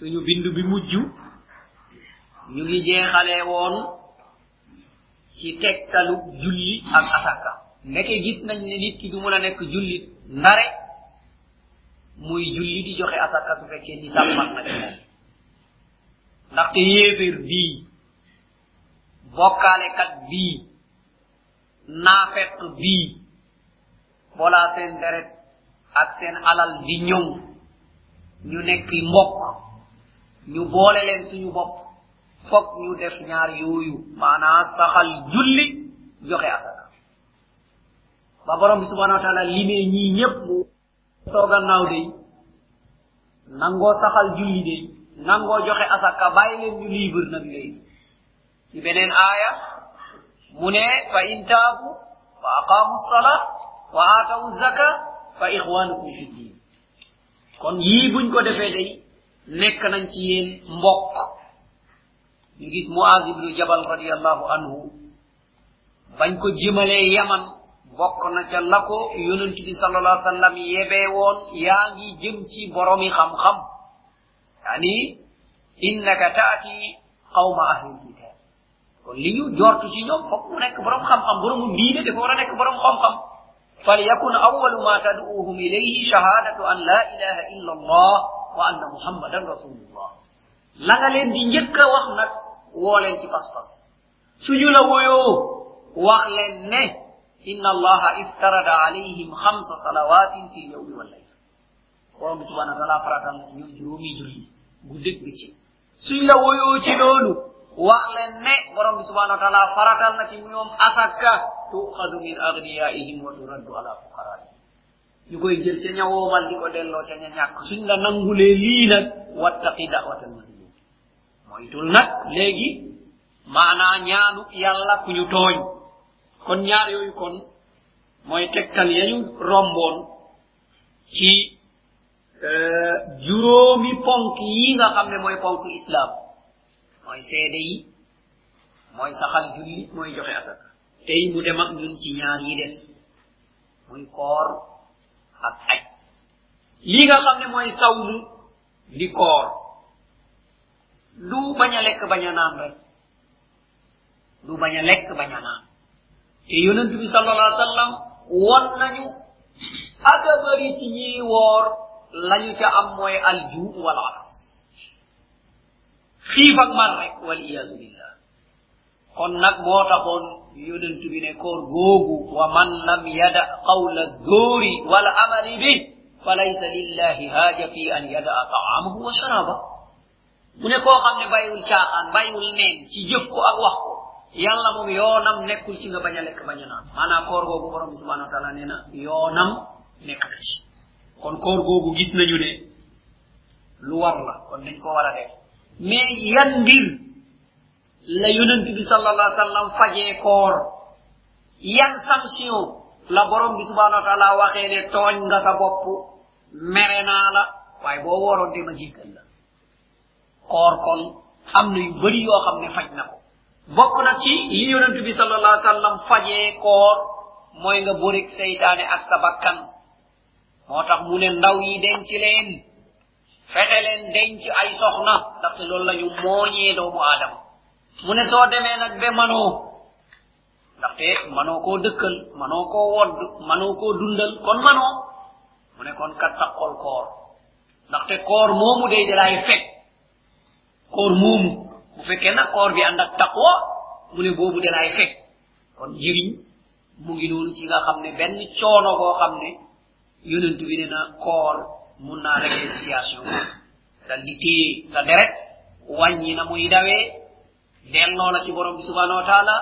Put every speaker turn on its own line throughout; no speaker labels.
suñu bindu bi mujj. ñu ngi jeexalee woon ci tegtalu julli ak asaka. ndeke gis nañ ne nit ki du mën a nekk jullit ndare muy julli di joxe asaka su fekkee ni sàmmat na ci moom ndaxte yéeféer bii bokkaalekat bii naafeq bii bolaa seen deret ak seen alal di ñëw ñu nekk mbokk ñu boole leen suñu bopp. Fokk ñu def ñaar yooyu. maanaa saxal julli joxe asaka. Ba borom bi subhanahu wa taala limee ñii ñépp mu soogannaaw day nangoo saxal julli day nangoo joxe asaka bàyyi leen ñu libre nag léegi. Ci beneen aaya mu ne fa in taabu wa aqaamu sala wa aatawu zaka fa ixwanukum fi din kon yii buñ ko defee day nekk nañ ci yéen mbokk ñu gis muaz ibnu jabal radiallahu anhu bañ ko jëmalee yaman bokk na ca la ko bi sallallahu sallam yebee woon yaa ngi jëm ci boromi xam-xam yani innaka taati qawma ahli kitab kon li ñu jortu ci ñoom fokk mu nekk borom xam-xam boromu diine dafa war a nekk borom xam-xam فليكن أول ما تدعوهم إليه شهادة أن لا إله إلا الله وأن محمدا رسول الله. لا غالين دي نيكا واخ نك وولين سي باس باس سونو لا وويو واخ لين ني إن الله افترض عليهم خمس صلوات في اليوم والليل. قوم سبحان الله فراتان ني جومي جولي غوديك بيتي سونو لا وويو تي نونو واخ لين ني بروم سبحان الله فراتان ناتي نيوم اسكا تؤخذ من أغنيائهم وترد على فقرائهم. Ñu koy jël ca ñawoomal di ko delloo ca ña ñàkk suñ la nangulee lii nag wattaqi da'watal muslimin. Moytul nag léegi maanaa ñaanu yàlla ku ñu tooñ kon ñaar yooyu kon mooy tegtal yañu romboon ci juróomi ponk yi nga xam ne mooy ponk islam mooy seede yi mooy saxal julli mooy joxe asaka. Tey mu dem ak ñun ci ñaar yi des. Muy koor ak aj li nga xam ne mooy sawmu di koor du bañ a lekk bañ naan rek du bañ a lekk bañ naan te yonent bi sallallahu alaihi wasallam won nañu aga bari ci ñi woor lañu ca am mooy alju wal atas xiif ak mar rek wal iyadu billah. Kon nag moo taxoon yonent bi ne koor googu wa man lam yada qawla dóori wal amali bi falaysa lillahi haaja fi an yadaa taamahu wa sharaba mu ne koo xam ne bàyyiwul caaxaan bàyyiwul neen ci jëf ko ak wax ko yàlla moom yoonam nekkul ci nga bañ a lekk bañ a naan maanaam koor googu borom bi subhanahu wa taala nee na yoonam nekk na ci kon koor googu gis nañu ne lu war la kon dañ ko war a def mais yan mbir la yonent bi sallallahu alaihi wasallam fajee koor. Yan sanction la borom bi subhanahu wa ta'ala waxee ne tooñ nga sa bopp mere naa la waaye boo woroon de ma jéggal la. Koor kon am na yu bari yoo xam ne faj na ko. Bokk na ci li yonent bi sallallahu alaihi wasallam fajee koor mooy nga borik seytaane ak sa bakkan. Moo tax mu ne ndaw yi denc leen fexe leen denc ay soxna ndaxte loolu la ñu mooñee doomu aadama. mu ne soo demee nag be manoo ndaxte manoo koo dëkkal manoo koo wodd manoo koo dundal kon manoo mu ne kon kat taqol koor. Ndaxte koor moomu day dalaay fekk. Koor moomu bu fekkee nag koor bi ànd ak taqwa mu ne boobu dalaay fekk. Kon njëriñ mu ngi noonu ci nga xam ne benn coono boo xam ne yonent bi ne na koor mun naa réglenciation dal di téye sa deret wàññi na muy dawee delloo la ci borom bi subhanahu wa taala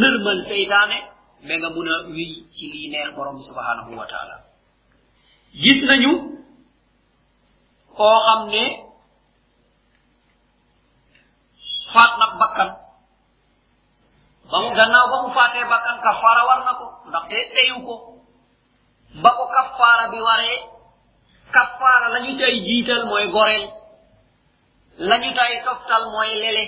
nërmal seytaane ba nga mun a wiy ci lii neex borom bi subhanahu wa taala. Gis nañu koo xam ne faat na bakkan. Ba mu gannaaw ba mu faatee bakkan kafaara war na ko ndaxte teyu ko. Ba ko kafaara bi waree kafaara la ñu cay jiital mooy goreel la ñu tay toftal mooy lele.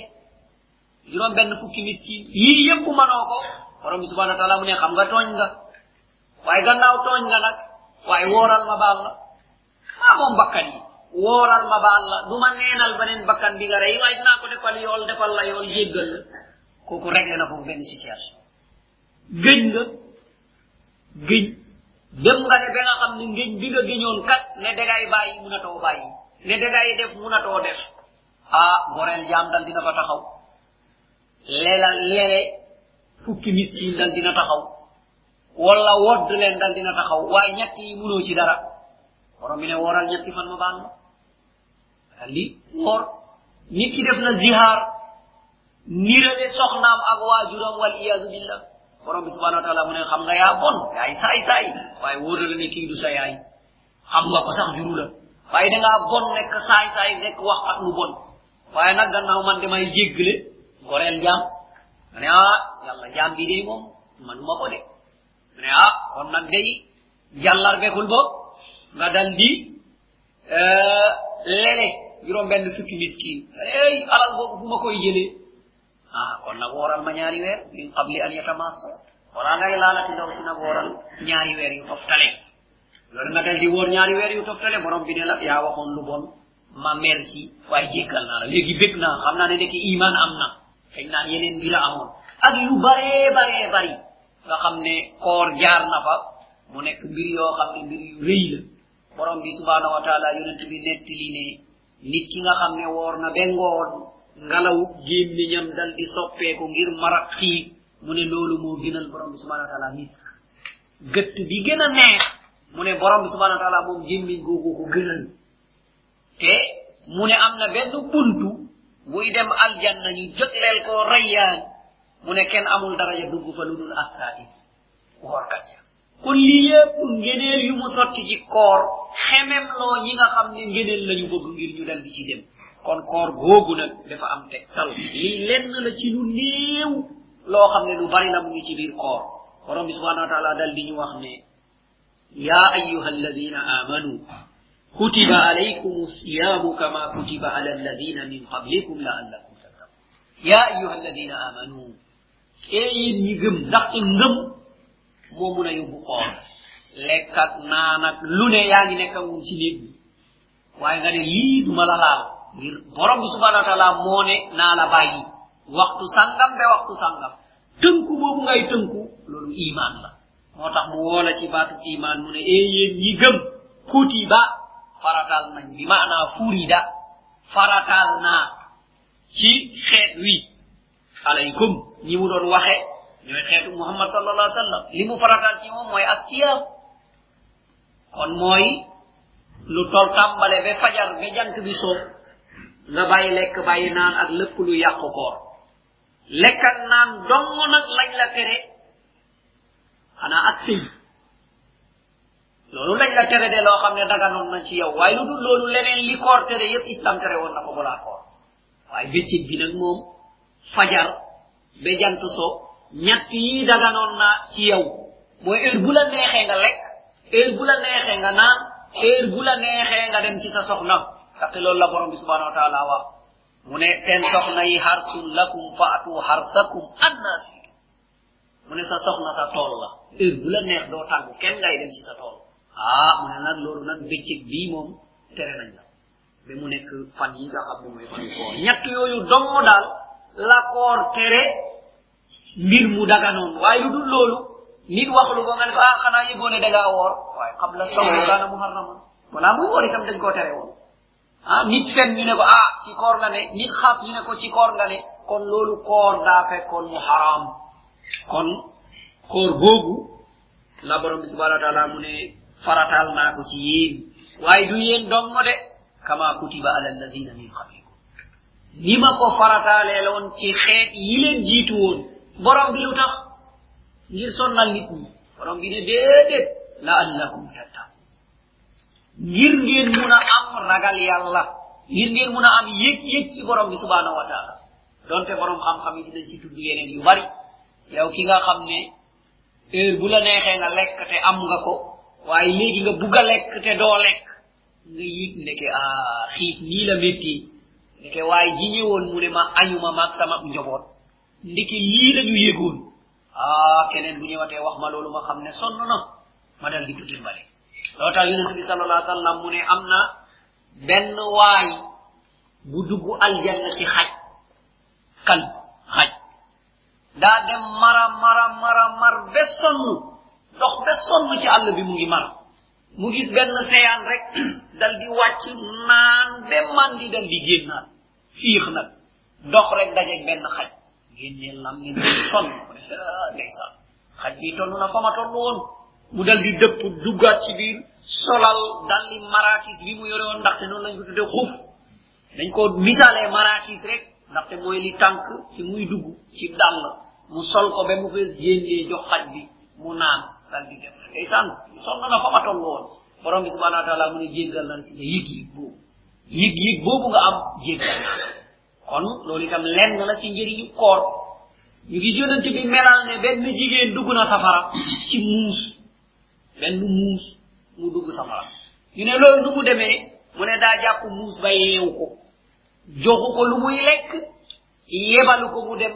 Juróom benn fukki miskin. Yii yépp manoo ko borom bi subhanahu wa taala mu ne xam nga tooñ nga waaye gannaaw tooñ nga nag waaye wooral ma baal la maa moom bakkan. Yi wooral ma baal la du ma neenal beneen bakkan bi nga rey waaye dinaa ko defal yool defal la yool jéggal la kooku réglé na foofu benn situation gëñ nga gëñ dem nga ne ba nga xam ne ngëñ bi nga gëñoon kat. Ne dagay bàyyi munatoo bàyyi ne dagay def munatoo def. Ah goreel jaam dal dina fa taxaw lela leele fukki miskin dal dina taxaw. Wala wodd leen dal dina taxaw. Waaye ñetti yi munoo ci dara. Borom bi ne wooral ñetti fan ma baal ma. Li woor. Nit ki def na zihaar. Nirale soxnaam ak waajuram wal iyadu billah. Borom bi subhanahu wa taala mu ne xam nga yaa bon yaay saay saay. Waaye wóor la ne kii du sa yaay. Xam nga ko sax juru la. Waaye dangaa bon nekk saay saay nekk wax ak lu bon. Waaye nag gannaaw man damay jéggale. Goreel jaam ma ne ah yàlla jaam bi day moom manuma ko de ma ne ah kon nag day jàllar bekul bo nga dal di lele juróom benn fukki miskin ey alal boobu fu ma koy jëlee ah kon nag wooral ma ñaari weer min qabli an yatamassa wala ngay laalati ndaw si nag wooral ñaari weer yu toftale loolu nga dal di woor ñaari weer yu toftale borom bi ne la yaa waxoon lu bon ma mer ci waaye jéggal naa la léegi bég naa xam naa ne nekk iman am na xëy naa yeneen bi la amoon ak yu baree baree bari nga xam ne koor jaar na fa mu nekk mbir yoo xam ne mbir yu rëy la borom bi subhanahu wa taala yonent bi nettali ne. Nit ki nga xam ne woor na bengoon ngalaw gémmiñam dal di soppeeku ngir marak xiif mu ne loolu moo gënal borom bi subhanahu wa taala misk. Gëtt bi gën a neex. Mu ne borom bi subhanahu wa taala moom gémmiñ googu ko gënal. Te mu ne am na benn buntu buy dem aljanna ñu jotleel ko rayyaan mu ne kenn amul daraja dugg fa lu dul assaa'im woorkat ya kon lii yépp ngeneel yu mu sotti ci koor xemem loo ñi nga xam ne ngeneel lañu bëgg ngir ñu dal di ci dem kon koor googu nag dafa am tegtal lii lenn la ci lu néew loo xam ne lu bari la mu ngi ci biir koor borom bi subhanahu wa taala dal di ñu wax ne ya ayuha alladina amanu كتب عليكم الصيام كما كتب على الذين من قبلكم لعلكم تتقون يا أيها الذين آمنوا أي نجم دق نجم مومنا يبقون لك نانك لنا يعني نك مسلم waaye nga ne lii du ma la laal ngir borom bi subhanahu wa taala moo ne naa la bàyyi waxtu sangam be waxtu sangam tënku boobu ngay tënku loolu iman la moo tax mu woo la ci baatu iman mu ne ee yéen ñi gëm kutiba faratal nañ bi maanaa furida. Faratal naa ci xeet wi. Alaykum ñi mu doon waxe ñooy xeetu muhammad sallallahu alaihi wasallam. Li mu faratal ci mooy asiyam kon mooy lu tol tàmbale ba fajar ba jant bi so nga bàyyi lekk bàyyi naan ak lépp lu lekk ak naan dong nag lañ la tere. Xanaa ak loolu lañ la tere de loo xam ne daganoon na ci yow. Waaye lu dul loolu leneen li koor tere yépp islam tere ko koor. Bi nag moom fajar ba jant so ñett yi daganoon na ci yow. Mooy heure bu la nga lekk heure bu la nga naan heure bu la nga dem ci sa soxna. Ndaxte loolu la borom bi subhanahu wa taala wax. Mu ne seen soxna yi harsun lakum faatu harsakum annasi mu ne sa soxna sa tool la. Heure bu la neex doo kenn ngay dem ci sa tool ah mu ne nag loolu nag bëccëg bii moom tere nañ la ba mu nekk fan yi nga xam ne mooy fan koor ñett yooyu dong daal la koor tere mbir mu daganoon waaye lu dul loolu nit wax lu ko nga ne ko ah xanaa yëgoo ne dangaa woor waaye xam la sawu daana muharrama wala muy woor itam dañ koo tere woon ah nit fen ñu ne ko ah ci koor nga ne nit xas ñu ne ko ci koor nga ne kon loolu koor daa fekkoon mu haram kon koor boobu la borom bi subhanahu wa taala mu ne faratal naa ko ci yéen waaye du yéen dong de kama kutiba ala alladina min qablikum. Ni ma ko farataaleela on ci xeet yi leen jiitu woon borom bi lu tax? Ngir sonnal nit ñi. Borom bi ne déedéet la allakum tattaqun. Ngir ngeen mun a am ragal yàlla ngir ngeen mun a am yëg-yëg ci borom bi subhanahu wa taala donte borom xam-xam yi dinañ ci tudd yeneen yu bari. Yow ki nga xam ne heure bu la neexee nga lekk te am nga ko waaye léegi nga bugg a lekk te doo lekk. Nga yit ndeke a ah, xiif nii la métti ndeke waaye ji ñëwoon mu ne ma añuma maag sama njoboot ndeke lii la ñu yëgoon. Ah keneen bu ñëwatee wax ma loolu ma xam ne sonn na. Ma dal di ko dimbale loo tax yonente bi sallallahu alayhi wa sallam mu ne am na benn waay bu dugg aljanna ci xaj. Kalb xaj. Daa dem mara mara mara mar be sonn. Dox be sonn ci àll bi mu ngi mar. Mu gis benn seyaan rek dal di wàcc naan be mandi dal di génnaat. Fiix nag dox rek dajeeg benn xaj. Génnee lam ngeen sonn. Ndeysaan xaj bi toll na fa ma toll woon. Mu dal di dëpp duggaat ci biir solal dalli marakis bi mu yore woon ndaxte noonu lañ ko tudde xuf dañ ko misaalee marakis rek ndaxte mooy li tànk ci muy dugg ci dàll. Mu sol ko ba mu fees génnee jox xaj bi mu naan dal di dem ndeysaan sonn na fa ma toll woon borom bi subhanahu wa taala mu ne jéggal na ci sa yëg yëg boobu yëg nga am jéggal kon loolu itam lenn la ci njëriñu koor ñu gis yonent bi melal ne benn jigéen na safara. Ci muus benn muus mu dugg safara. Ñu ne loolu nu mu demee mu ne daa jàpp muus ba yeewu ko joxu ko lu muy lekk yebalu ko mu dem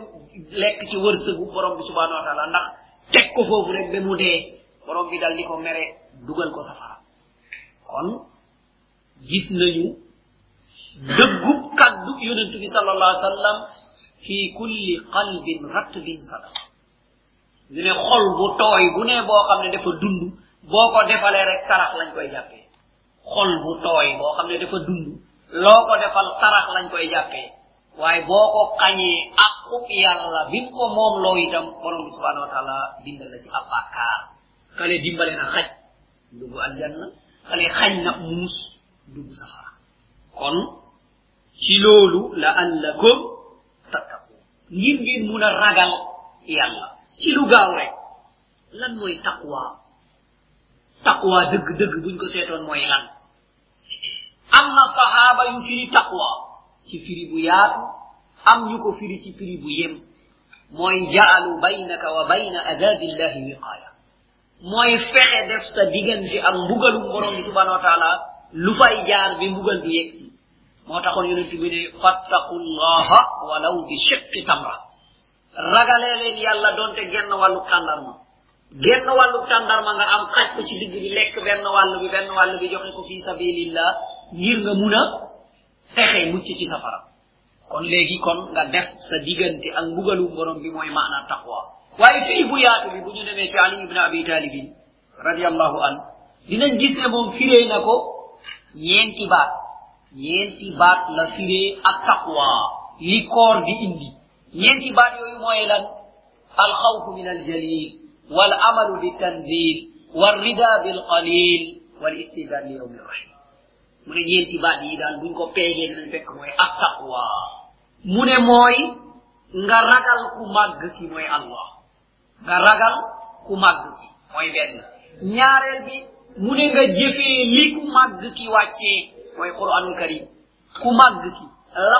lekk ci wërsëgu borom bi subhanahu wa taala. Ndax teg ko foofu rek ba mu borom bi dal di mere dugal ko safara. Kon gis nañu dëggub kaddu yonentu bi sallallahu alayhi wa sallam fi kulli qalbin ratbin sadaqa ñu ne xol bu tooy bu ne boo xam ne dafa dund boo ko defalee rek sarax lañ koy jàppee. Xol bu tooy boo xam dafa defal sarax lañ koy waaye boo ko xañee aqub yàlla bim ko moom loo itam borom bi subhanahu wa taala bindal la ci ab bàkkaar kale dimbale na. Xaj aljanna kale xañ na muus safara kon ci loolu la allakum tattaqu ngir ngeen ragal yàlla ci lu gaaw rek lan mooy taqwa. Taqwa dëgg dëgg buñ ko seetoon mooy lan. Am na sahaaba yu firi taqwa ci firi bu yaatu am ñu ko firi ci firi bu yem mooy jaalu baynaka wa bayna adabillahi wiqaya mooy fexe def sa diggante ak mbugalum borom bi subhanahu wa taala lu fay jaar bi mbugal du yegsi moo taxoon yonent bi ne fattaqullaha walaw bi shiqqi tamra ragalee leen yàlla donte genn wàllu tàndarma genn wàllu tàndarma nga am xaj ko ci digg bi lekk benn wàll bi benn wàll bi joxe ko fi sabilillah ngir nga mun a fexe mucc ci safara. Kon léegi kon nga def sa diggante ak mbugalu borom bi moy maana taqwa. Way fi bu yaatu bi bu ñu demee ci ali ibn abi talib radiyallahu an dinañ gis ne mom firee na ko ñeenti baat. Ñeenti baat la firee ak taqwa li koor di indi. Ñenti ba yoy moy lan? Al khawf min al jalil wal amal bi tanzil wal rida bil qalil wal istidad li yawmi rahim. mu ne ñeenti baat yi daal buñ ko peegee dinañ fekk mooy attaqwa. Mu ne mooy nga ragal ku màgg ki mooy allah. Nga ragal ku màgg ki mooy benn. Ñaareel bi mu ne nga jëfee li ku màgg ki wàccee mooy qur'anul karim. Ku màgg ki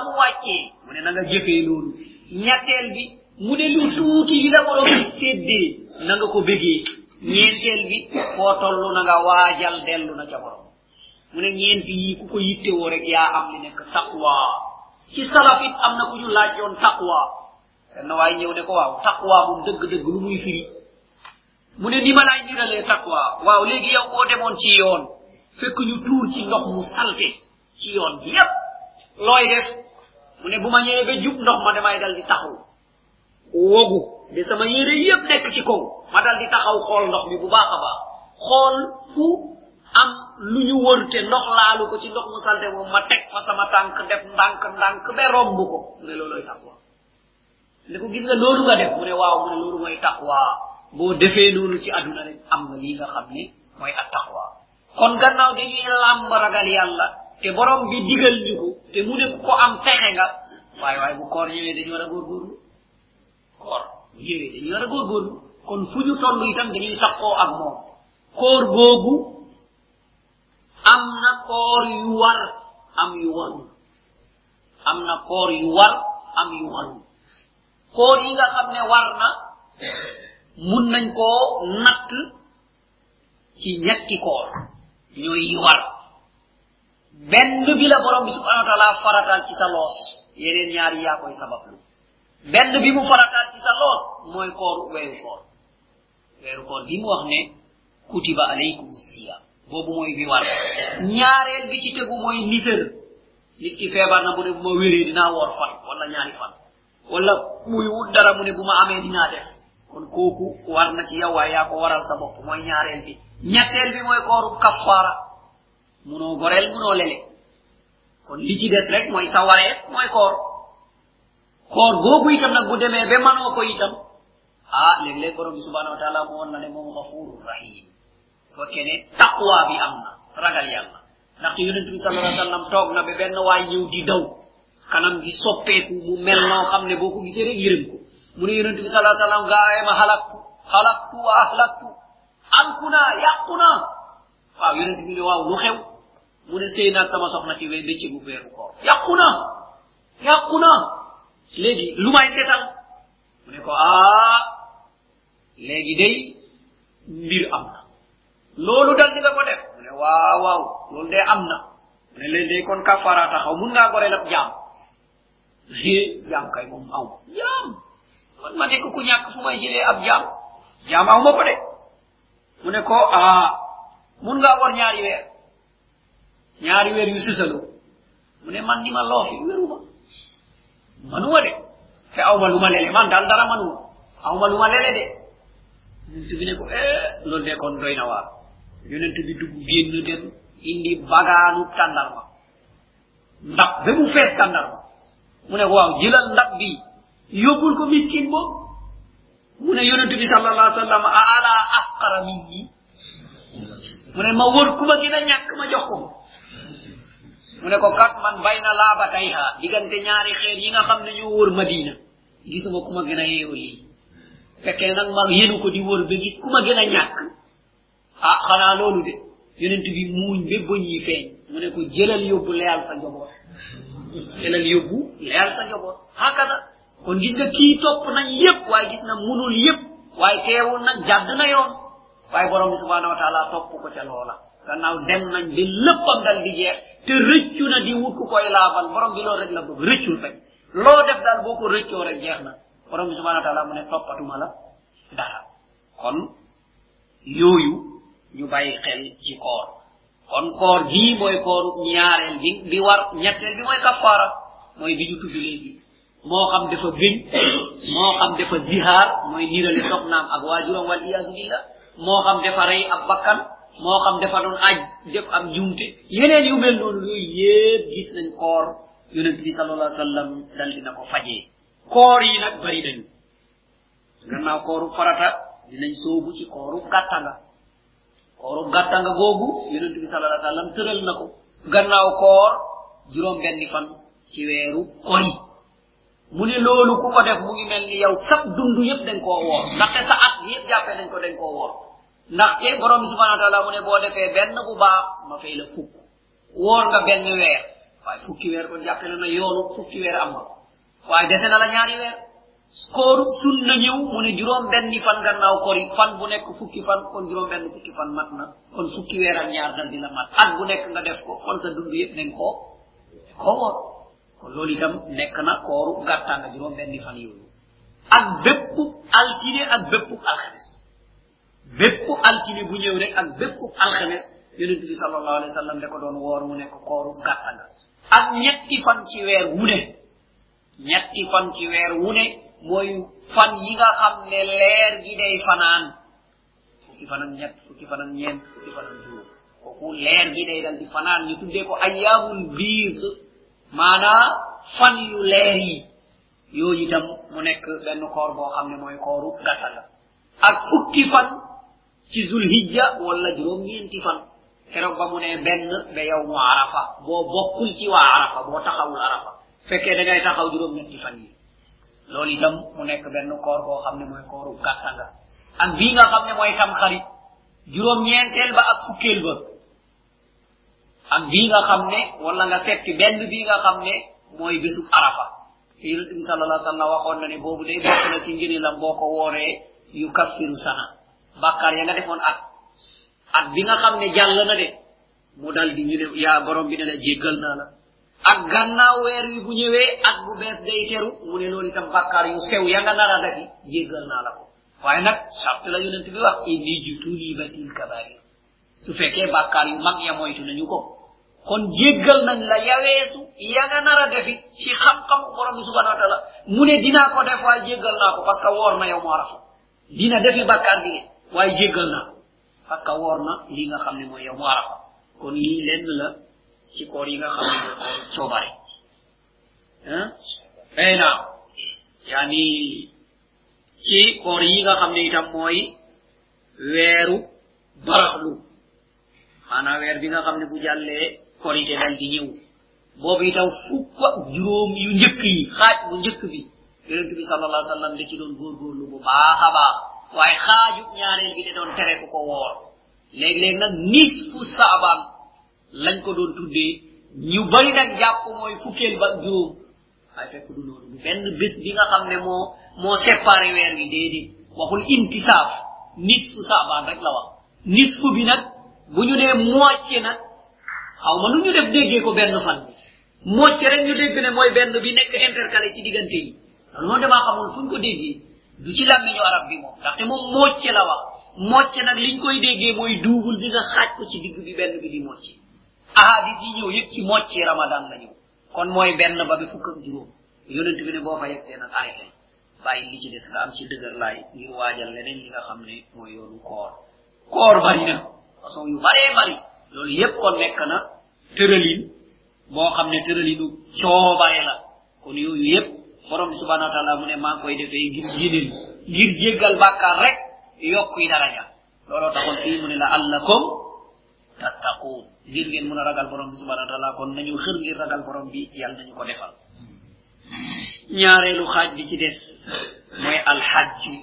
mu wàccee mu ne na nga jëfee loolu. Ñetteel bi mu ne lu tuuti yi la borom bi séddee na nga ko bégee. Ñeenteel bi foo toll na nga waajal dellu na ca borom. Mu ne ñeenti yi ku ko yittewoo rek yaa am li nekk taqwa. Ci salafit am na ku ñu laajoon taqwa. Benn waaye ñëw ne ko waaw taqwa moom dëgg-dëgg lu muy firi. Mu ne ni ma laay niralee taqwa. Waaw léegi yow boo demoon ci yoon fekk ñu tuur ci ndox mu salte ci yoon bi yépp. Looy def? Mu ne bu ma ñëwee ba jub ndox ma damay dal di taxaw. Wogu de sama yére yépp nekk ci kaw. Ma dal di taxaw xool ndox bi bu baax a baax. Xool fu am lu ñu wërte ndox laalu ko ci ndox mu salte moom ma teg fa sama tànk def ndànk ndànk be romb ko. Mu ne looloy taqwa. Ne ko gis nga loolu nga def? Mu ne waaw mu ne loolu mooy taqwa. Boo defee noonu ci aduna rek am nga lii nga xam ne mooy at taqwa. Kon gannaaw dañuy làmb ragal yàlla te borom bi digal ñu ko te mu ne ko am texe nga. Waaye waaye bu koor ñëwee dañu war a góorgóorlu. Koor bu ñëwee dañu war a góorgóorlu. Kon fu ñu toll itam dañuy taxoo ak moom. Koor googu am na koor yu war am yu warul am na koor yu war am yu warul koor yi nga xam ne war na mun nañ koo natt ci ñetti koor ñooy yi war bi la borom bi subhanahu wa taala faratal ci sa loos yeneen ñaar yaa koy sabablu. Benn bi mu faratal ci sa loos mooy koor weeru koor. Weeru koor bi mu wax ne kutiba alaykum siyam boobu mooy bi. War ñaareel bi ci tegu mooy nitel nit ki feebar na mu ne bu ma wéree dinaa woor fan wala ñaari fan. Wala muy wut dara mu ne bu ma amee dinaa def. Kon kooku war na ci yow waaye yaa ko waral sa bopp mooy ñaareel bi. Ñetteel bi mooy koorub kafaara. Munoo goreel munoo lele. Kon li ci des rek mooy sa wareef mooy koor. Koor googu itam nag bu demee ba manoo ko itam. Ah léeg-léeg borom bi subhanahu wa taala mu won na ne moom xafuurun rahim fekkee ne taqwa bi am na ragal yàlla ndaxte yonent bi sallallahu alayhi wasallam toog na ba benn waay ñëw di daw. Kanam gi soppeeku mu mel noo xam ne boo ko gisee rek yërëm ko mu ne yonent bi sallallahu alayhi wasallam gaaye ma halaktu halaktu wa ahlaktu alkuna yàquna waaw yonent bi waaw lu xew. Mu ne sëy naag sama soxna ci wee bëccëgu weeru koor. Yàquna yàquna léegi lu may setal mu ne ko ah léegi day mbir am na loolu dal di nga ko def. Mu ne waaw waaw loolu dee am na. Mu ne leen day kon kafara taxaw mun ngaa goreel ab jaam? Jaam kay moom aw jaam! Man ma nekk ku ñàkk fu may jëlee ab jaam. Jaam aw ma ko de. Mu ne ko ah mun ngaa war ñaari weer? Ñaari weer yu sisalu mu ne man ni ma loofi wéruma manuma de. Te awma lu ma lele. Man dal dara manuma awma lu ma lele de. Nit bi ne ko eh loolu de kon doy na waar. Yonent bi dugg génn dem indi bagaanu tàndarma. Ndax ba mu fees tàndarma. Mu ne waaw ndax bi. Yóbbul ko miskin bo mu ne yonent bi sallallahu alaihi wasallam a ala afqara minni? Mu ne ma wër kuma gën a ñàkk ma jox ko. Mu ne ko kat man bayna laabatayha. Diggante ñaari xeer yi nga xam ne ñoo wër madina. Gisuma kuma gën a yeewu lii fekkee nag ma yenu ko di wër ba gis kuma gën a ñàkk ah xanaa loolu de yonent bi muuñ ba bëñ yi feeñ mu ne ko jëlal yóbbu leyal sa njaboot jëlal yóbbu leyal sa njaboot hakada kon gis nga kii topp nañ yépp waaye gis na munul yépp waaye teewul nag jàdd na yoon waaye borom bi subhanahu wa taala topp ko ca loola gannaaw dem nañ ba léppam dal di jeex te rëccu na di wut ku koy laabal borom bi loolu rek la bëgg rëccul rek loo def daal boo ko rëccoo rek jeex na borom bi subhanahu wa taala mu ne toppatuma la dara kon yooyu ñu bàyyi xel ci koor. Kon koor bii mooy kooru ñaareel bi bi war ñetteel bi mooy kafaara mooy bi ñu tudd léegi. Moo xam dafa gëñ moo xam dafa zihaar mooy nirale soxnaam ak waajuram wal iyaasu billah moo xam dafa rey ab bakkan moo xam dafa doon aj def am jumte yeneen yu mel noonu yooyu yépp gis nañ koor yonent bi sallallahu alayhi wasallam dal dina ko fajee koor yi nag bari nañu. Gannaaw kooru farata dinañ soobu ci kooru gàttanga kooru gàttanga googu yonent bi sallallahu alayhi wasallam tëral na ko. Gannaaw koor juróom benni fan ci weeru kori. Mu ne loolu ku ko def mu ngi mel ni yow sab dund yépp dañ koo woor. Ndaxte sa at yépp jàppee dañ ko dañ koo woor. Ndaxte borom bi subhanahu wa taala mu ne boo defee benn bu baax ma fay la fukk. Woor nga benn weer. Waaye fukki weer kon jàppe na na yoonu fukki weer am nga ko waaye dese na la ñaari weer kooru sun na ñëw mu ne juróom benni fan gannaaw kori fan bu nekk fukki fan kon juróom benn fukki fan mat na. Kon fukki weer ak ñaar dal dina mat. At bu nekk nga def ko kon sa dund yépp nañ koo koo woor kon loolu itam nekk na kooru gàttanga juróom benni fan yooyu. Ak bépp altine ak bépp alxames. Bépp altine bu ñëw rek ak bépp alxames yonent bi sallallahu alayhi wa sallam da ko doon woor mu nekk kooru gàttanga ak ñetti fan ci weer wu ne ñetti fan ci weer wu ne mooy fan yi nga xam ne leer gi day fanaan. Fukki fan ak ñett fukki fan ak ñeent fukki fan ak juróom. Kooku leer gi day dal di fanaan ñu tuddee ko ayyaamul biir maanaa fan yu leer yi. Yooyu itam mu nekk benn koor boo xam ne mooy kooru gàttanga ak fukki fan ci zulhijja wala juróom ñeenti fan. Keroog ba mu ne benn ba yow mu arafa. Boo bokkul ci waa arafa boo taxawul arafa. Fekkee da ngay taxaw juróom ñetti fan yi. Loolu itam mu nekk benn koor boo xam ne mooy kooru gàttanga ak bii nga xam ne mooy tam xarit juróom ñeenteel ba ak fukkeel ba. Ak bii nga xam ne wala nga fekk benn bii nga xam ne mooy arafa. Te yonente bi sallallahu alayhi wasallam waxoon na ne boobu day bokk na ci ngëneelam boo ko wooree yu kaffiru sana. Bàkkaar ya nga defoon at. At bi nga xam ne jàll na de mu dal di ñu ne yaa borom bi ne la jéggal naa la ak gannaaw weer wi bu ñëwee at bu bees day teru mu ne loolu itam bàkkaar yu sew ya nga nar a dafi jéggal naa la ko waaye nag charte la yonent bi wax inni jutuni batil kabair su fekkee bàkkaar yu mag ya moytu nañu ko kon jéggal nañ la yaweesu ya nga nar a defi ci xam-xam borom bi subhanahu wa taala mu ne dinaa ko def waaye jéggal naa ko parce que woor na yow mu arafa dina defi bàkkaar bi waaye jéggal naa parce que woor na li nga xam ne mooy yow mu arafa kon lii lenn la nga xam ne mooy koor coobare ay naa yaani ci koor yi nga xam ne itam mooy weeru baraxlu maanaam weer bi nga xam ne bu jàllee korite dal di ñëw boobu itam fukk ak juróom yu njëkk yi xaaj bu njëkk bi yonent bi sallallahu alayhi wasallam da ci doon góorgóorlu bu baax a baax waaye xaaju ñaareel bi da doon tere ku ko woor léeg-léeg nag nisfu saabaan lañ ko doon tuddee ñu bari nag jàpp mooy fukkeel ba juróom waaye fekk du noonu benn bés bi nga xam ne moo moo séparé weer wi déedéet waxul intisaaf nisfu saabaan rek la wax nisfu bi nag bu ñu nee moitié nag xaw ma nu ñu def déggee ko benn fan moitié rek ñu dégg ne mooy benn bi nekk intercalé ci diggante yi loolu moom damaa xamul fu ñu ko déggee du ci làmmiñu arab bi moom ndaxte moom moitié la wax moitié nag liñ koy déggee mooy duubul bi nga xaaj ko ci digg bi benn bi di moitié ahadis yi ñëw yëpp ci moitié ramadan la ñëw kon mooy benn ba bi fukk ak juróom yonent bi ne boo fa yegsee nag arrêté bàyyi li ci des nga am ci dëgër laay ngir waajal leneen li nga xam ne mooy yoonu koor koor bari na façon yu baree bari loolu yépp kon nekk na tëralin boo xam ne tëralinu coobare la kon yooyu yépp borom subhanahu wa taala mu ne maa koy defee ngir jéneel ngir jéggal bàkkaar rek yokk yi daraja looloo taxoon fii mu ne la allakum tattaquun ngir ngeen mun a ragal borom bi subhanahu wa taala kon nañu xër ngir ragal borom bi yàlla nañu ko defal. Ñaareelu xaaj bi ci des mooy alxajju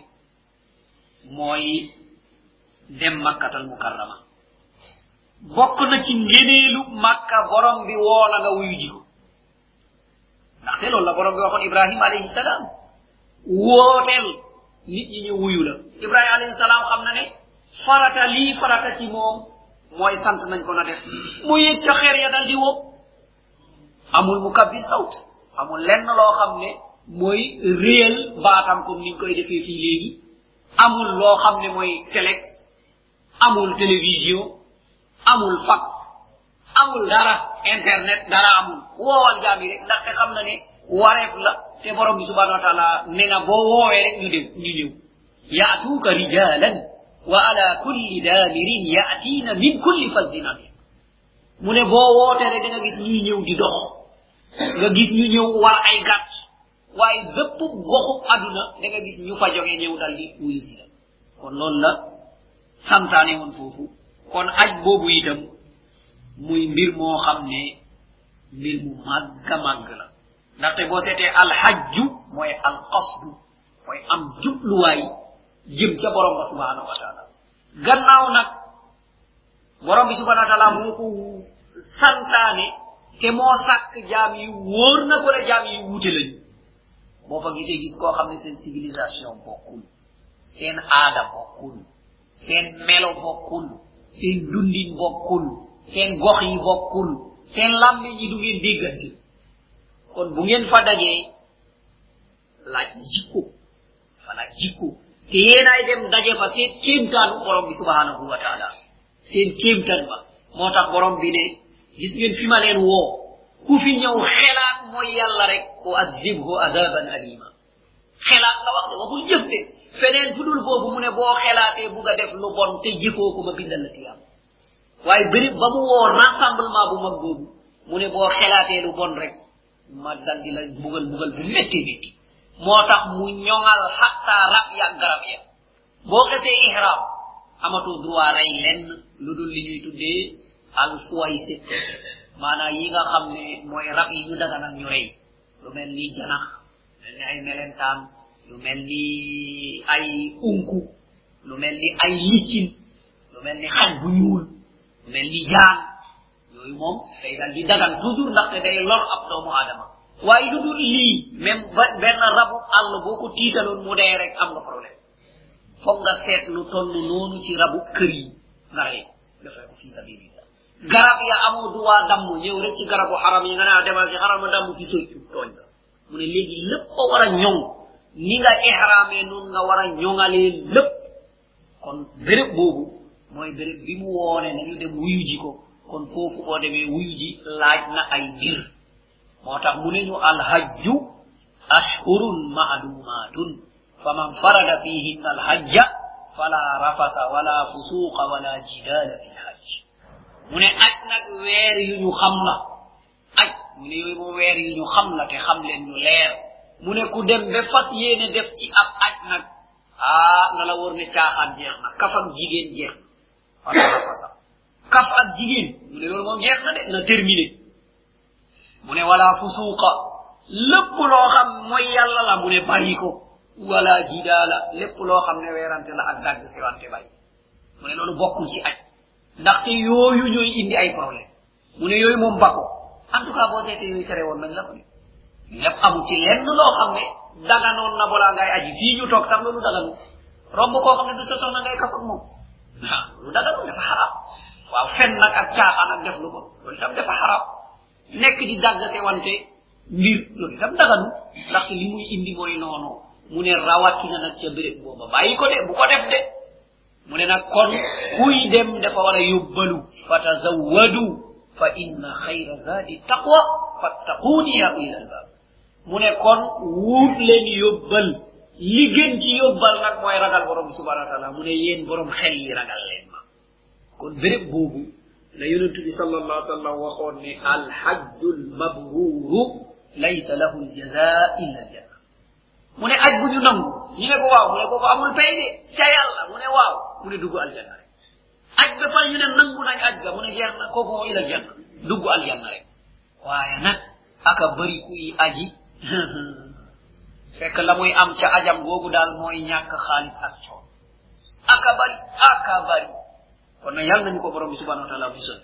mooy dem makkatal mukarrama. Bokk na ci ngeneelu makka borom bi woola nga wuyu ji ko. Ndaxte loolu la borom bi waxoon ibrahima alayhi salaam. Wooteel nit ñi ñu wuyu la. Ibrahima alayhi salaam xam na ne farata lii farata ci moom mooy sant nañ ko na def mu ca xeer ya dal di woo amul mu kabbi sawt amul lenn loo xam ne. Mooy réel baatam comme niñ koy defee fii léegi amul loo xam ne mooy telex. Amul télévision amul fax. Amul dara internet dara amul. Woowal jaam yi rek ndaxte xam na ne wareef la. Te borom bi subhanahu wa taala ne na boo woowee rek ñu dem ñu ñëw. Yaatuuka wa ala kulli daamirin yaatiina min kulli fazzin amin mu ne boo wootere da nga gis ñuy ñëw di dox. Nga gis ñu ñëw war ay gàtt. Waaye bépp goxu aduna da nga gis ñu fa joge ñëw dal di wuyu si la. Kon loolu la santaane woon foofu. Kon aj boobu itam muy mbir moo xam ne mbir mu màgg màgg la. Ndaxte boo seetee alhajju mooy alqasdu mooy am jubluwaay jëm ca borom ba subhanahu wa taala. Gannaaw nag borom bi subhanahu wa taala moo ko santaane te moo sàkk jaam yi wóor na ko ne jaam yi wuute lañu boo fa gisee gis koo xam ne seen civilisation bokkul seen aada bokkul seen melo bokkul seen dundin bokkul seen gox yi bokkul seen lambe yi du ngeen déggante kon bu ngeen fa dajee laaj jikko fa laaj jikko te yeenayi dem daje fa seen kéemtaanu borom bi subhanahu wa taala. Seen kéemtan ba moo tax borom bi ne gis ngeen fi ma leen woo. Ku fi ñëw xelaat mooy yàlla rek ko adibhu adaban alima xelaat la wax de waxul jëf de. Feneen fu dul foofu mu ne boo xelaatee bugg a def lu bon te jëfoo ko ma bindal la tiyaam waaye bëri ba mu woo rassemblement bu mag boobu mu ne boo xelaatee lu bon rek ma dal di la bugal bugal bu métti métti moo tax mu ñoŋal xatta rab ya. Garab ya boo xesee ihram. Amatoo droit rey lenn lu dul li ñuy tuddee al fuwayse maanaam yi nga xam ne mooy rab yi ñu daganal ñu rey lu mel ni janax mel ni ay melentaan lu mel ni ay unku lu mel ni ay liccin lu mel ni xaj bu ñuul lu mel jaan yooyu moom day dal di dagan toujours ndaxte day lor ab doomu aadama waaye lu dul lii même ba benn rabu àll boo ko tiitaloon mu dee rek am nga problème. Foog nga seet lu toll noonu ci rabu kër yi. Nga rey ko defee ko fii sabilillah garab ya amoo droit damm ñëw rek ci garabu xaram yi nga naa ah, demal ci xaram damm fi soccu tooñ la. Mu ne léegi lépp ko war a ñoŋ. Ni nga ihramee noonu nga war a ñoŋalee lépp. Kon béréb boobu mooy béréb bi mu woone nañu dem wuyu ji ko. Kon foofu boo demee wuyu ji laaj na ay mbir. Moo tax mu ne ñu alhajju ashhurun maalumatun faman farada fihinna alhajja fala rafasa wala fusuqa wala jidala fi lhajj mu ne aj nag weer yu ñu xam la aj mu ne yooyu moom weer yu ñu xam la te xam leen ñu leer mu ne ku dem ba fas yéene def ci ab aj nag ah na la wóor ne caaxaan jeex na kaf ak jigéen jeex na wala rafasa kaf ak jigéen mu ne loolu moom jeex na de na terminé mu ne wala fusuqa. Lépp loo xam mooy yàlla la mu ne wala jidaala. Lépp loo xam ne weerante la ak dagg siwante bàyyi. Mu ne loolu bokkul ci aj. Ndaxte yooyu ñooy indi ay problème. Mu ne yooyu moom bako en tout cas nañ la ko ne amul ci lenn xam ne daganoon na balaa ngay aji. Fii ñu toog sax loolu daganu. Romb koo xam ne du sa soxna ngay kaf ak moom. Lu daganu dafa xaraam. Waaw fen nag ak ak def lu dafa nekk di daggate wante mbir loolu itam daganu. Ndaxte li muy indi mooy noonu. Mu ne rawatina nag ca béréb booba. Bàyyi ko de bu ko def de. Mu ne kon kuy dem dafa war a yóbbalu. Fa inna xayra zadi taqwa fattaquuni ya ulil albab mu ne kon wuut leen yóbbal. Li gën ci yóbbal nag mooy ragal borom subhanahu wa taala mu ne borom xel yi ragal ma. Kon béréb la yonentu bi sallallah sallam waxoon ne alhajju lmabruru laysa lahu ljaza illa aljanna mu ne aj bu ñu nangu ñu ne ko waaw mu ne ko ko amul pay de ca yàlla mu ne waaw mu ne dugg aljanna rek. Aj ba pare ñu ne nangu nañ aj ga mu ne jeex na kooku moo ila janna dugg aljanna rek. Waaye nag aka bëri kuy aji fekk la muy am ca ajam googu daal mooy ñàkk xaalis ak coon. Aka bari aka bari. Kon na yàlla nañu ko borom subhanahu wa taala musal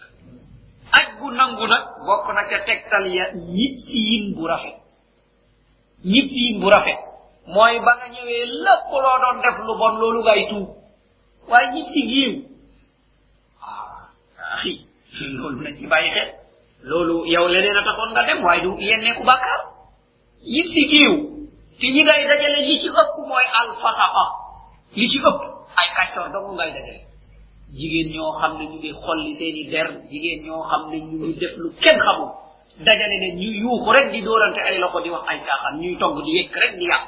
aj bu nangu nag bokk na ca tegtal ya ñib si yin bu rafet ñib si yin bu rafet mooy ba nga ñëwee lépp loo doon def lu bon loolu ngay tuub waaye ñib si giiw ah loolu na ci bàyyi xel loolu yow leneen a taxoon nga dem waaye du yenneeku bàkkaar yit si giiw te ñi ngay dajale li ci ëpp mooy alfasaqa li ci ëpp ay kàccoor dong ngay dajale jigéen ñoo xam ne ñu ngi xolli seeni der jigéen ñoo xam ne ñu ngi def lu kenn xamul dajale ne ñu yuuxu rek di dóorante ay loxo di wax ay caaxaan ñuy togg di yëkk rek di yàq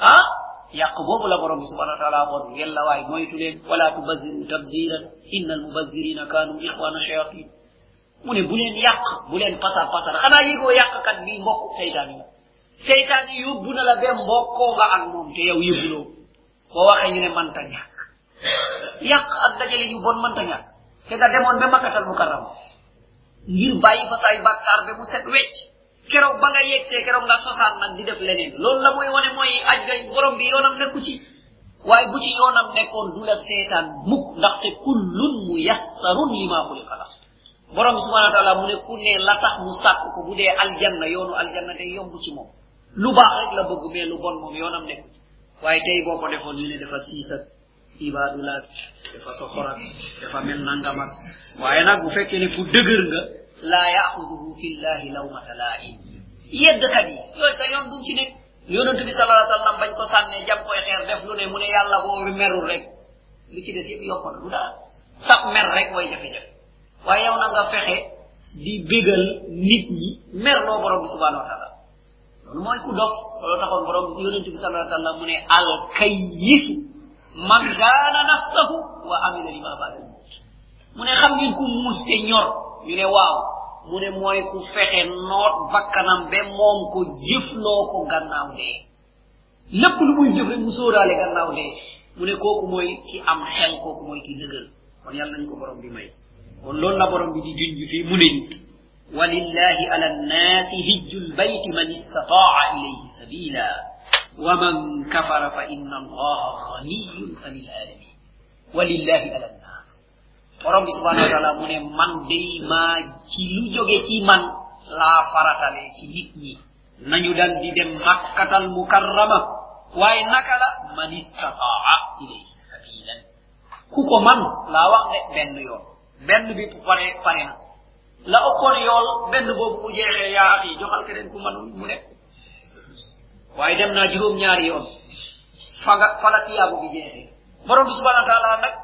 ah yàq boobu la borom subhanahu wa taala waxoon yella waay moytu leen wala tubaziru tabziran inna almubazirina kanu ixwana shayatin mu ne bu leen yàq bu leen pasar pasar xanaa yëgoo yàqkat bi mbokk seytaan yi seytaan yi yóbbu na la ba mbokkoo nga ak moom te yow yóbbuloo boo waxee ñu ne manta ñàkk yàq ak dajale yu bon manta ñàkk te nga demoon ba makkatal mukarram. Ngir bàyyi fa tay bàkkaar ba mu set wecc keroog ba nga yegsee keroog nga sosaan nag di def leneen loolu la mooy wane mooy aj ga borom bi yoonam nekku ci waaye bu ci yoonam nekkoon du la seetaan mukk ndaxte kullun muyassarun lima xuliqa la borom bi subhanahu wa taala mu ne ku ne la tax mu sàkk ko bu dee aljanna yoonu aljanna day yomb ci moom. Lu baax rek la bëgg mais lu bon ñu ne dafa laak dafa soxorak dafa mel nangamak waaye nag bu fekkee ne ku dëgër nga laa yaaxuduhu fillahi lawmata laa'im yeddkat yi yooyu sa yoon bu ci nekk yonent bi alayhi wasallam bañ ko sànnee jam koy xeer def lu ne mu ne yàlla boobu merul rek. Li ci des yëpp yokk na du dara sab mer rek mooy jafe-jafe waaye yow na nga fexe di bégal nit ñi mer loo borom bi subhanahu wa taala. Loolu mooy ku dof loolu taxoon borom yonent bi alayhi wasallam mu ne al kayyisu man gana nafsahu wa amila lima bada mu ne xam ngeen ku muus te ñor ñu ne waaw. Mu ne mooy ku fexe noot bakkanam ba moom ko jëfloo ko gannaaw dee. Lépp lu muy jëf rek mu sóoraale gannaaw dee. Mu ne kooku mooy ki am xel kooku mooy ki dëgër. Kon yàlla nañ ko borom bi may. Kon loolu la borom bi di junj fii mu ne ñu walillahi ala nnaasi hijju lbayti man istataa ilayhi sabila kafara fa inna allaha ganiyun ani lalamin walillahi ala nnaas borom bi subhanahu wa taala mu ne man di dem makkatal mukarrama waaye naka la man istataa ilayhi sabilan ku ko man laa de benn yoon benn bi pare pare na la ëppoon yool benn ne waaye dem naa juróom ñaari yoon fa nga fa la tiyaabu bi jeexee borom bi subhanahu wa taala nag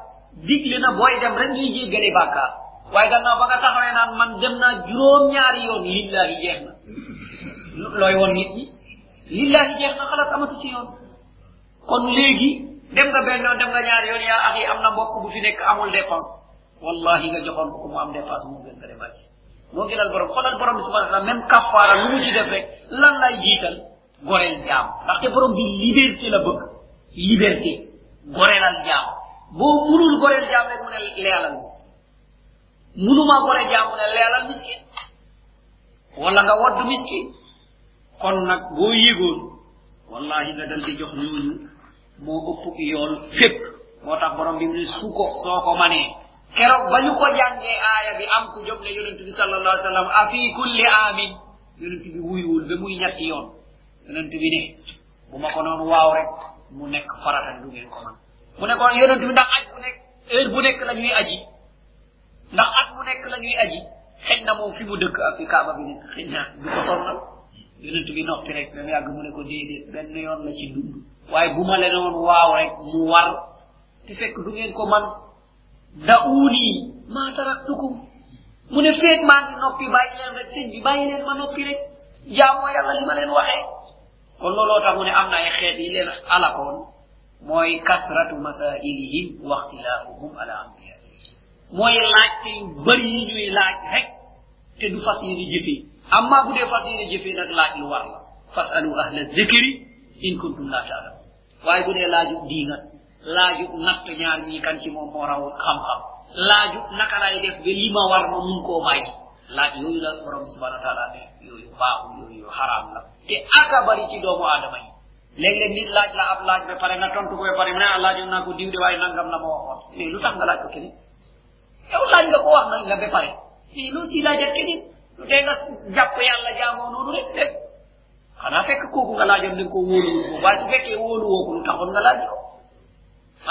digle na booy dem rek ñuy jéggale bàkkaar waaye gannaaw ba nga taxawee naan man dem naa juróom ñaari yoon lillahi jeex na. Looy nit ñi? Lillahi jeex na xalaat ci yoon. Kon léegi dem nga benn yoon dem nga ñaari yoon yaa axi am na mbokk bu fi nekk amul dépense. Wallahi nga joxoon ko mu am dépense moo gën nga demaat moo gënal borom xolal borom bi subhanahu wa taala même kafara lu mu ci def rek lan lay jiital gorel jaam. Ndaxte borom bi liberté la bëgg. Liberté. Gorelal jaam. Boo munul gorel jaam rek mu ne leelal miskin. Munuma gore jaam mu ne miskin. Wala nga wadd miskin. Kon nag boo yégoon wallahi nga dal di jox ñooñu moo ëpp yool fépp. Moo tax borom bi mu ne su ko soo ko manee. Keroog ba ñu ko jàngee aaya bi am ku jóg ne yonent bi sallallahu alayhi wa sallam a fi kulli amin yonent bi wuyuwul ba muy ñetti yoon yonent bi ne bu ma ko noonu waaw rek mu nekk farata du ngeen ko man mu ne kon yonent bi ndax aj bu nekk heure bu nekk la ñuy aji ndax at mu nekk la ñuy aji. Xëj na moom fi mu dëkk ak fi kaaba bi nekk xëj na du ko sonnal yonent bi noppi rek ba yàgg mu ne ko déedéet benn yoon la ci dund waaye bu ma leen waaw rek mu war te fekk du ngeen ko man da'uni ma taraktukum mu ne feeg maa ngi noppi bàyyi leen rek sëñ bi bàyyi leen ma noppi rek jaamoo yàlla li ma leen waxee kon looloo tax mu ne am na ay xeet yi leen alakoon mooy kasratu masailihim wa ixtilaafuhum ala amriha mooy laajte yu bëri yi ñuy laaj rek te du fas yéene jëfee amma bu dee fas yéene jëfee nag laaj lu war la. Fasalu ahla dhikri in kuntum la taalamun waaye bu dee laaju diinat laaju natt ñaar ñii kan ci moom moo rawoon xam-xam laaju naka lay def ba li ma war ma mun koo bàyyi. Laaj yooyu la borom subhanahu wa taala ne yooyu baaxul yooyu haram la te aka bari ci doomu aadama yi léeg-léeg nit laaj la ab laaj ba pare nga tontu ko ba pare mu ne laajoon naa ko diw de waaye nangam la ma waxoon mais lu tax nga laaj ko keneen yow laaj nga ko wax na nga ba pare mais loo ci laajat keneen lu tee nga jàpp yàlla jaamoo noonu rek rek xanaa fekk kooku nga laajoon dañ ko wóoluwul ko waaye su fekkee wóolu woo ko lu nga laaj ko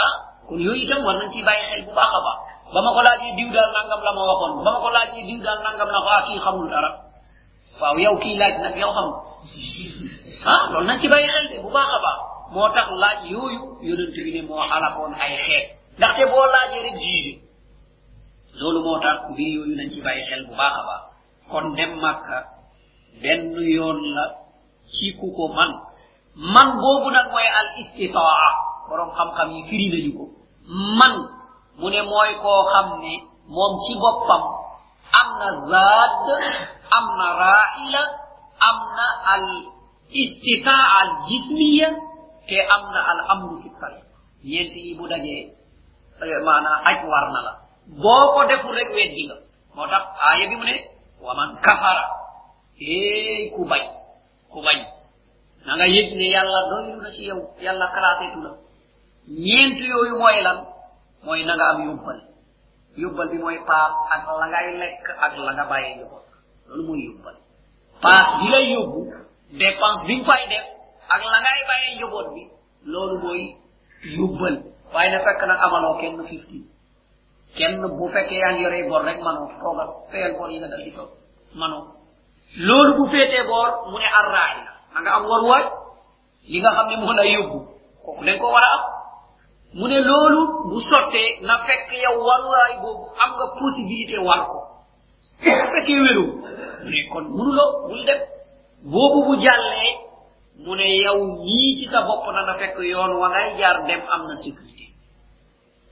ah kon yooyu itam war nañ ciy bàyyi xel bu baax ba. Ma ko laajee diw daal nangam la ma waxoon ba ma ko laajee diw daal nangam la ko ah xamul dara waaw yow kii laaj nag yow xam ah loolu nañ ci bàyyi xel de bu baax a baax moo tax laaj yooyu yonent bi ne moo alakoon ay xeet ndaxte boo laajee rek jugé loolu moo tax mbir nañ ci bàyyi xel bu baax a kon dem yoon la ci man. Man boobu nag mooy al istitaa borom xam-xam yi firi nañu ko. Man mu ne mooy koo xam ne moom ci boppam am na zaad am na raila am na al istitaa al jismiya te am na al amru fi tariq ñeent yi bu dajee maanaa aj war na la. Boo ko deful rek weddi nga. Moo tax aaya bi mu ne wa man kafara hey ku bañ ku bañ. Na nga yëg ne yàlla doylu na ci yow yàlla classé la ñeent yooyu mooy lan? Mooy na nga am yóbbal. Yóbbal bi mooy paas ak la ngay lekk ak la nga bàyyee njaboot loolu mooy yóbbal. Paas bi lay yóbbu dépense bi fay def ak la ngay bàyyee njaboot bi loolu mooy yóbbal. Waaye na fekk nag amaloo kenn fifty. Kenn bu fekkee yaa ngi bor rek manoo toogal feyal bor yi nga dal di toog manoo. Loolu bu féetee boor mu ne arraay nga am waruwaay. Li nga xam ne moo lay ko war a am mu ne loolu bu sottee na fekk yow waruwaay boobu am nga possibilité war ko. Bu fekkee wéru mu ne kon munuloo bul dem. Boobu bu jàllee mu ne yow ñii ci sa bopp na na fekk yoon wa ngay jaar dem am na sécurité.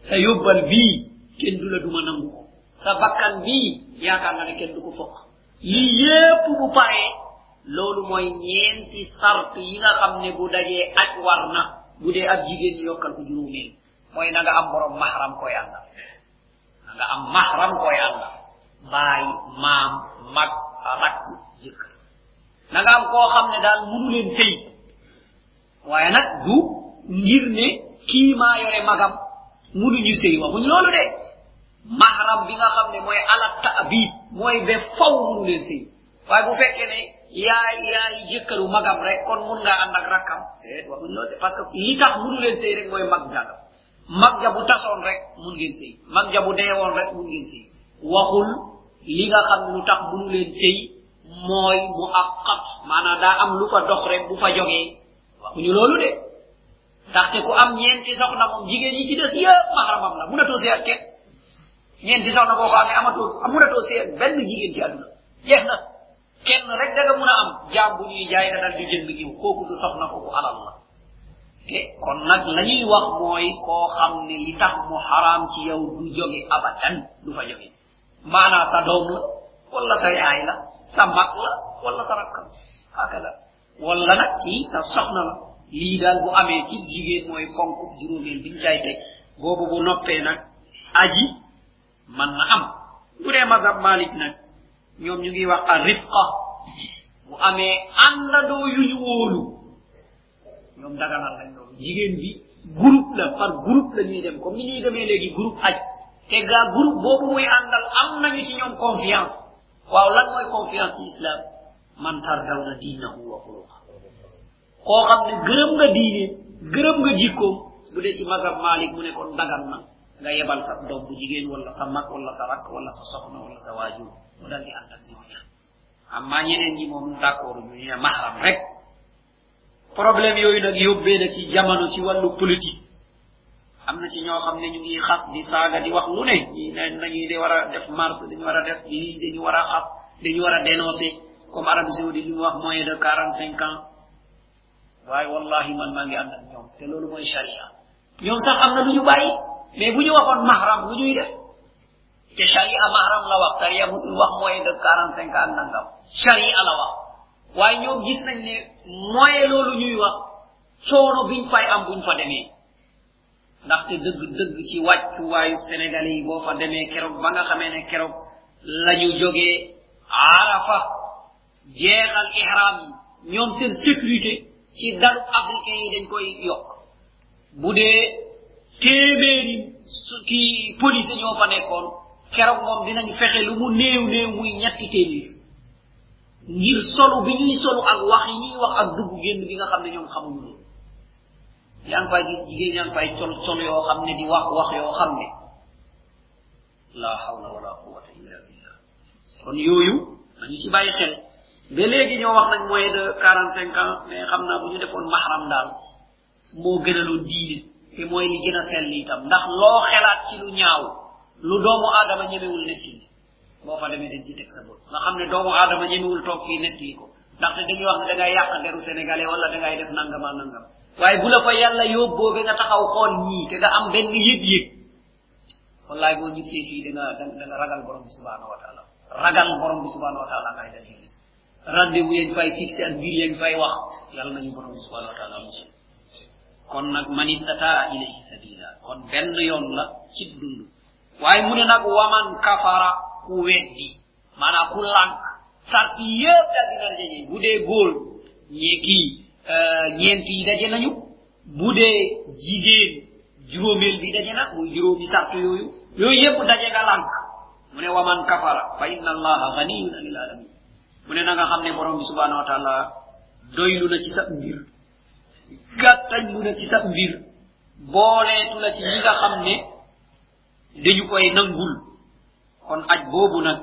Sa yóbbal bii kenn du la duma nangu ko. Sa bakkan bii yaakaar nga ne kenn du ko fokk lii yépp bu paree loolu mooy ñeenti sart yi nga xam bu dajee aj war bu dee ab jigéen ñu yokkal ko juróomeel mooy na nga am borom mahram koy ànda na nga am mahram koy ànda baay maam mag rak jëkkër. Na nga am koo xam ne daal munu leen sëy waaye nag du ngir ne kii maa yore magam munuñu sëy. Waxuñ loolu de. Mahram bi nga xam ne mooy ala taabid mooy be faw munu leen sëy. Waaye bu fekkee ne yaay yaay jëkkëru magam rek kon mun nga ànd ak rakkam eh? Waxuñ loolu parce que li tax munu leen sëy rek mooy mag jagam mag ja bu tasoon rek mun ngeen sëy mag ja bu deewoon rek mun ngeen sëy waxul li nga xam ne lu tax munu leen sëy mooy mu aqat maanaam daa am lu fa dox rek bu fa jógee waxuñu loolu de ndaxte ku am ñeenti soxna moom jigéen yi ci des yëpp mahramam la munatoo see ak kenn ñeenti soxna boo ko amee amatoo munatoo see ak benn jigéen ci àdduna jeex na kenn rek da nga mun a am jaam bu ñuy jaay nga dal di jënd giw kooku du soxna ko bu alal la. E kon nag la ñuy wax mooy koo xam ne li tax mu xaraam ci yow du jóge abadan du fa jóge. Maanaa sa doom la wala sa yaay la sa mag la wala sa rakkam hakada. Wala nag ci sa soxna la. Lii daal bu amee ci jigéen mooy ponk juróomeel biñ cay teg boobu bu noppee nag aji man na am. Bu dee mazhab malik nag ñoom ñu ngi wax a rifqa bu amee àndandoo yu ñu wóolu ñoom daganal lañ loolu jigéen bi groupe la par groupe la ñuy dem. Comme ni ñuy demee léegi groupe aj. Te gaa groupe boobu muy àndal am nañu ci ñoom confiance. Waaw lan mooy confiance ci islam? Man tardawna diinahu wa xuluqa koo xam ne gërëm nga diine gërëm nga jikkoom bu dee ci mazhab malik mu ne kon dagan na nga yebal sa doom bu jigéen wala sa mag wala sa rakk wala sa soxna wala sa waajur mu dal di ànd ak ñooña amma ñeneen ñi mahram rek. Problème yooyu nag yóbbee na ci jamono ci wàllu politique am na ci ñoo xam ñu ngi di saaga di wax lu ne ñi ne nañuy def mars dañu war a def lii dañu war a xas dañu war a dénoncer comme arabie saoudi li wax moyen de quarante cinq ans waaye wallahi man maa ngi ànd ak ñoom te loolu mooy sharia ñoom sax am lu ñu mais bu ñu mahram lu ñuy def te sharia mahram la wax sharia musul wax moyen de quarante cinq ans nangam. Sharia la wax waaye ñoom gis nañ ne moyen loolu ñuy wax coono biñ fay am buñ fa demee. Ndaxte dëgg dëgg ci wàccuwaayu sénégalais yi boo fa demee keroog ba nga xamee ne keroog la ñu jógee arafa jeexal ihram yi. Ñoom seen sécurité ci dalu africain yi dañ koy yokk. Bu dee téeméeri kii police ñoo fa nekkoon keroog moom dinañ fexe lu mu néew néew muy ñetti téeméer. Ngir solu bi ñuy solu ak wax yi ñuy wax ak dugg génn bi nga xam ne xamuñu loolu. Yaa fay gis jigéen yaa ngi fay col col yoo xam di wax wax yoo xam ne la hawla wala quwata illa billah. Kon yooyu nañu ci bàyyi xel. Ba léegi ñoo wax nañ moyen de quarante cinq ans mais xam naa bu mahram daal moo gënaloon diine te mooy li gën a sell itam. Ndax loo xelaat ci lu ñaaw lu doomu aadama ñemewul netti boo fa demee dañ ci teg sa bët. Nga xam ne doomu aadama ñemewul toog fii netti ko. Ndaxte dañuy wax ne da ngay yàq deru sénégalais wala da ngay def nangama nangam. Waaye bu la fa yàlla yóbboo ba nga taxaw xool ñii te nga am benn yëg-yëg. Wallahi boo ñibbisee fii da nga da nga ragal borom bi subhanahu wa taala. Ragal borom bi subhanahu wa taala ngay dal gis. Rendez-vous yañ fay fixé ak mbir yañ fay wax yàlla nañu borom bi subhanahu wa taala musul kon nag man istataa ilayhi sabila kon benn yoon la ci dund mu ne nag waman kafara ku weddi maanaam ku lànk sarti yëpp dal dina daje bu dee góol ñee kii ñeent yi daje nañu bu dee jigéen juróomeel bi daje na muy juróomi sart yooyu yooyu yëpp daje nga lànk mu ne waman kafara. Fa inna allaha ganiyun anil alamin. Mu ne na nga xam ne borom bi subhanahu wa taala. Doylu na ci sa mbir. Gàttañ lu na ci sa mbir. Booleetu la ci ñi nga xam ne dañu koy nangul. Kon aj boobu nag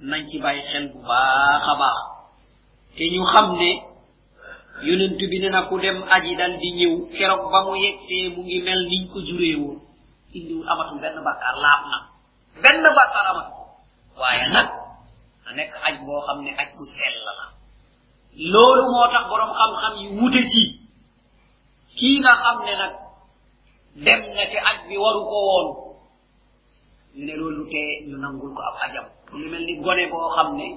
nañ ci bàyyi xel bu baax a baax. Te ñu xam ne bi ne ku dem aji dal di ñëw keroog ba mu yegsee mu ngi mel niñ ko juree woon. Indiwul amatul benn bàkkaar laab na. Benn bàkkaar amat. Waaye nag na nekk aj boo xam ne aj bu sell la. Loolu moo tax borom xam-xam yi wute ci. Kii nga xam ne nag dem na te aj bi waru ko woon ñu ne loolu lu ñu nangul ko ab ajam. Lu mel ni gone boo xam ne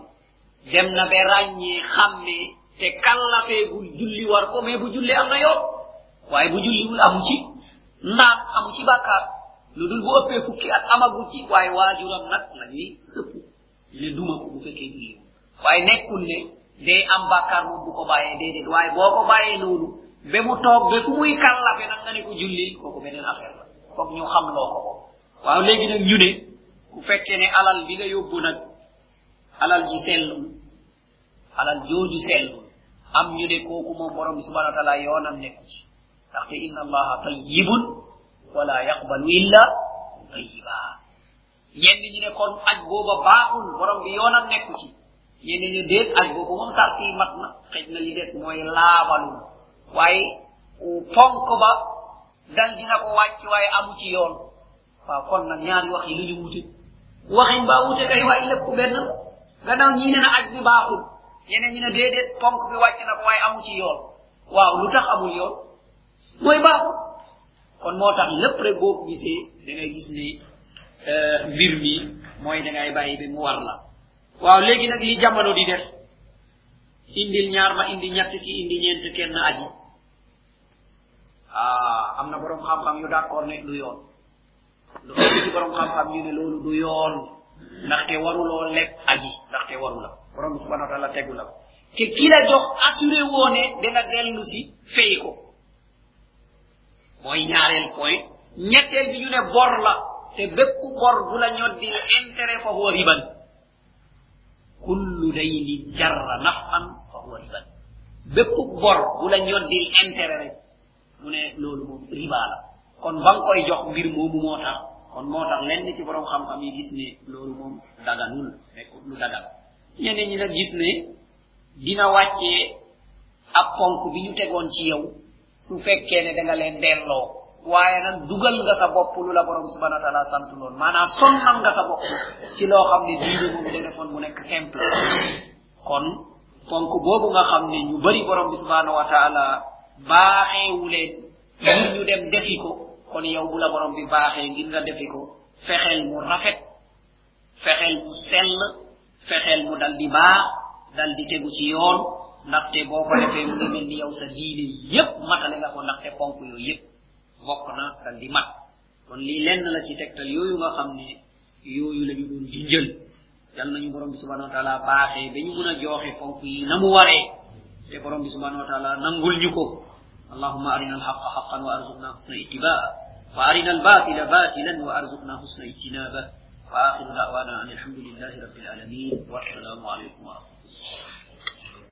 dem na ba ràññee xàmmee te kallafeegul julli war ko mais bu julli am na yoon. Waaye bu julliwul amu ci naan amu ci bàkkaar. Lu dul bu ëppee fukki at amagu ci waaye waajuram nag la ñuy sëpp. Ne duma ko bu fekkee julliwul waaye nekkul ne day am bàkkaar moom bu ko bàyyee déedéet. Waaye boo ko bàyyee noonu ba mu toog ba fu muy kallafe nag nga ne ko julli kooku beneen affaire la. Foog ñu xam xamloo ko. waaw léegi nag ñu ne ku fekkee ne alal bi nga yóbbu nag alal ji sellul alal jooju sellul am ñu ne kooku moom borom bi subhanahu wa taala yoonam nekku ci ndaxte inna allaha tayyibun wala yaqbalu illa tayyiba. Ñenn ñi ne kon aj booba baaxul borom bi yoonam nekku ci ñenn ñi déet aj boobu moom sart yi mat na xëj na li des mooy laabalul waaye fonk ba dal dina ko wàcc waaye amu ci yoon. Waaw kon nag ñaari wax yi lu ñu wute waxin baa wute kay waaye lépp benn la gannaaw ñii ne na aj bi baaxul ñeneen ñi ne déedéet ponk bi wàcc na ko waaye amu ci yoon. Waaw lu tax amul yoon? Mooy baaxul kon moo tax lépp rek boo ko gisee da ngay gis ne mbir mi mooy da ngay bàyyi bi mu war la. Waaw léegi nag li jamono di def. Indil ñaar ma indi ñett ki indi ñeent kenn aji. Ah am na borom xam-xam yu d'accord ne du yoon lu ëpp ci borom xam-xam ñu ne loolu du yoon ndaxte waruloo lekk aji ndaxte waru la borom subhanahu wa taala tegu la te ki la jox assuré woo ne danga dellu si fay ko mooy ñaareel point ñetteel bi ñu ne bor la te bépp bor bu la ñoddil intérêt fa huwa riban kullu dayni jarra nafan fa huwa riban bépp bor bu la ñoddil intérêt rek mu ne loolu moom riba la kon ba koy jox mbir moomu moo kon moo tax lenn ci borom xam-xam yi gis ne loolu moom daganul fekk lu dagal ñeneen ñi nag gis ne dina wàccee ab ponk bi ñu tegoon ci yow su fekkee ne da nga leen delloo. Waaye nag dugal nga sa bopp lu la borom subhanahu wa taala sant loon maanaam sonnal nga sa bopp ci loo xam ne diine moom da defoon mu nekk simple. Kon ponk boobu nga xam ne ñu bari borom subhanahu wa taala baaxeewu ñu dem defi ko kon yow bu la borom bi baaxee ngir nga defi ko fexeel mu rafet fexeel mu sell fexeel mu dal di baax dal di tegu ci yoon. Ndaxte boo ko defee mu ngi mel ni yow sa diine yépp matale nga ko ndaxte ponk yooyu yépp bokk na dal di mat. Kon lii lenn la ci tegtal yooyu nga xam ne yooyu la ñu doon junjël. Yal nañu borom bi subhanahu wa taala baaxee ba ñu mun a jooxe ponk yi na mu waree. Te borom bi subhanahu wa taala nangul ñu ko اللهم أرنا الحق حقا وأرزقنا حسن اتباعه وأرنا الباطل باطلا وأرزقنا حسن اجتنابه وآخر دعوانا أن الحمد لله رب العالمين والسلام عليكم ورحمة الله.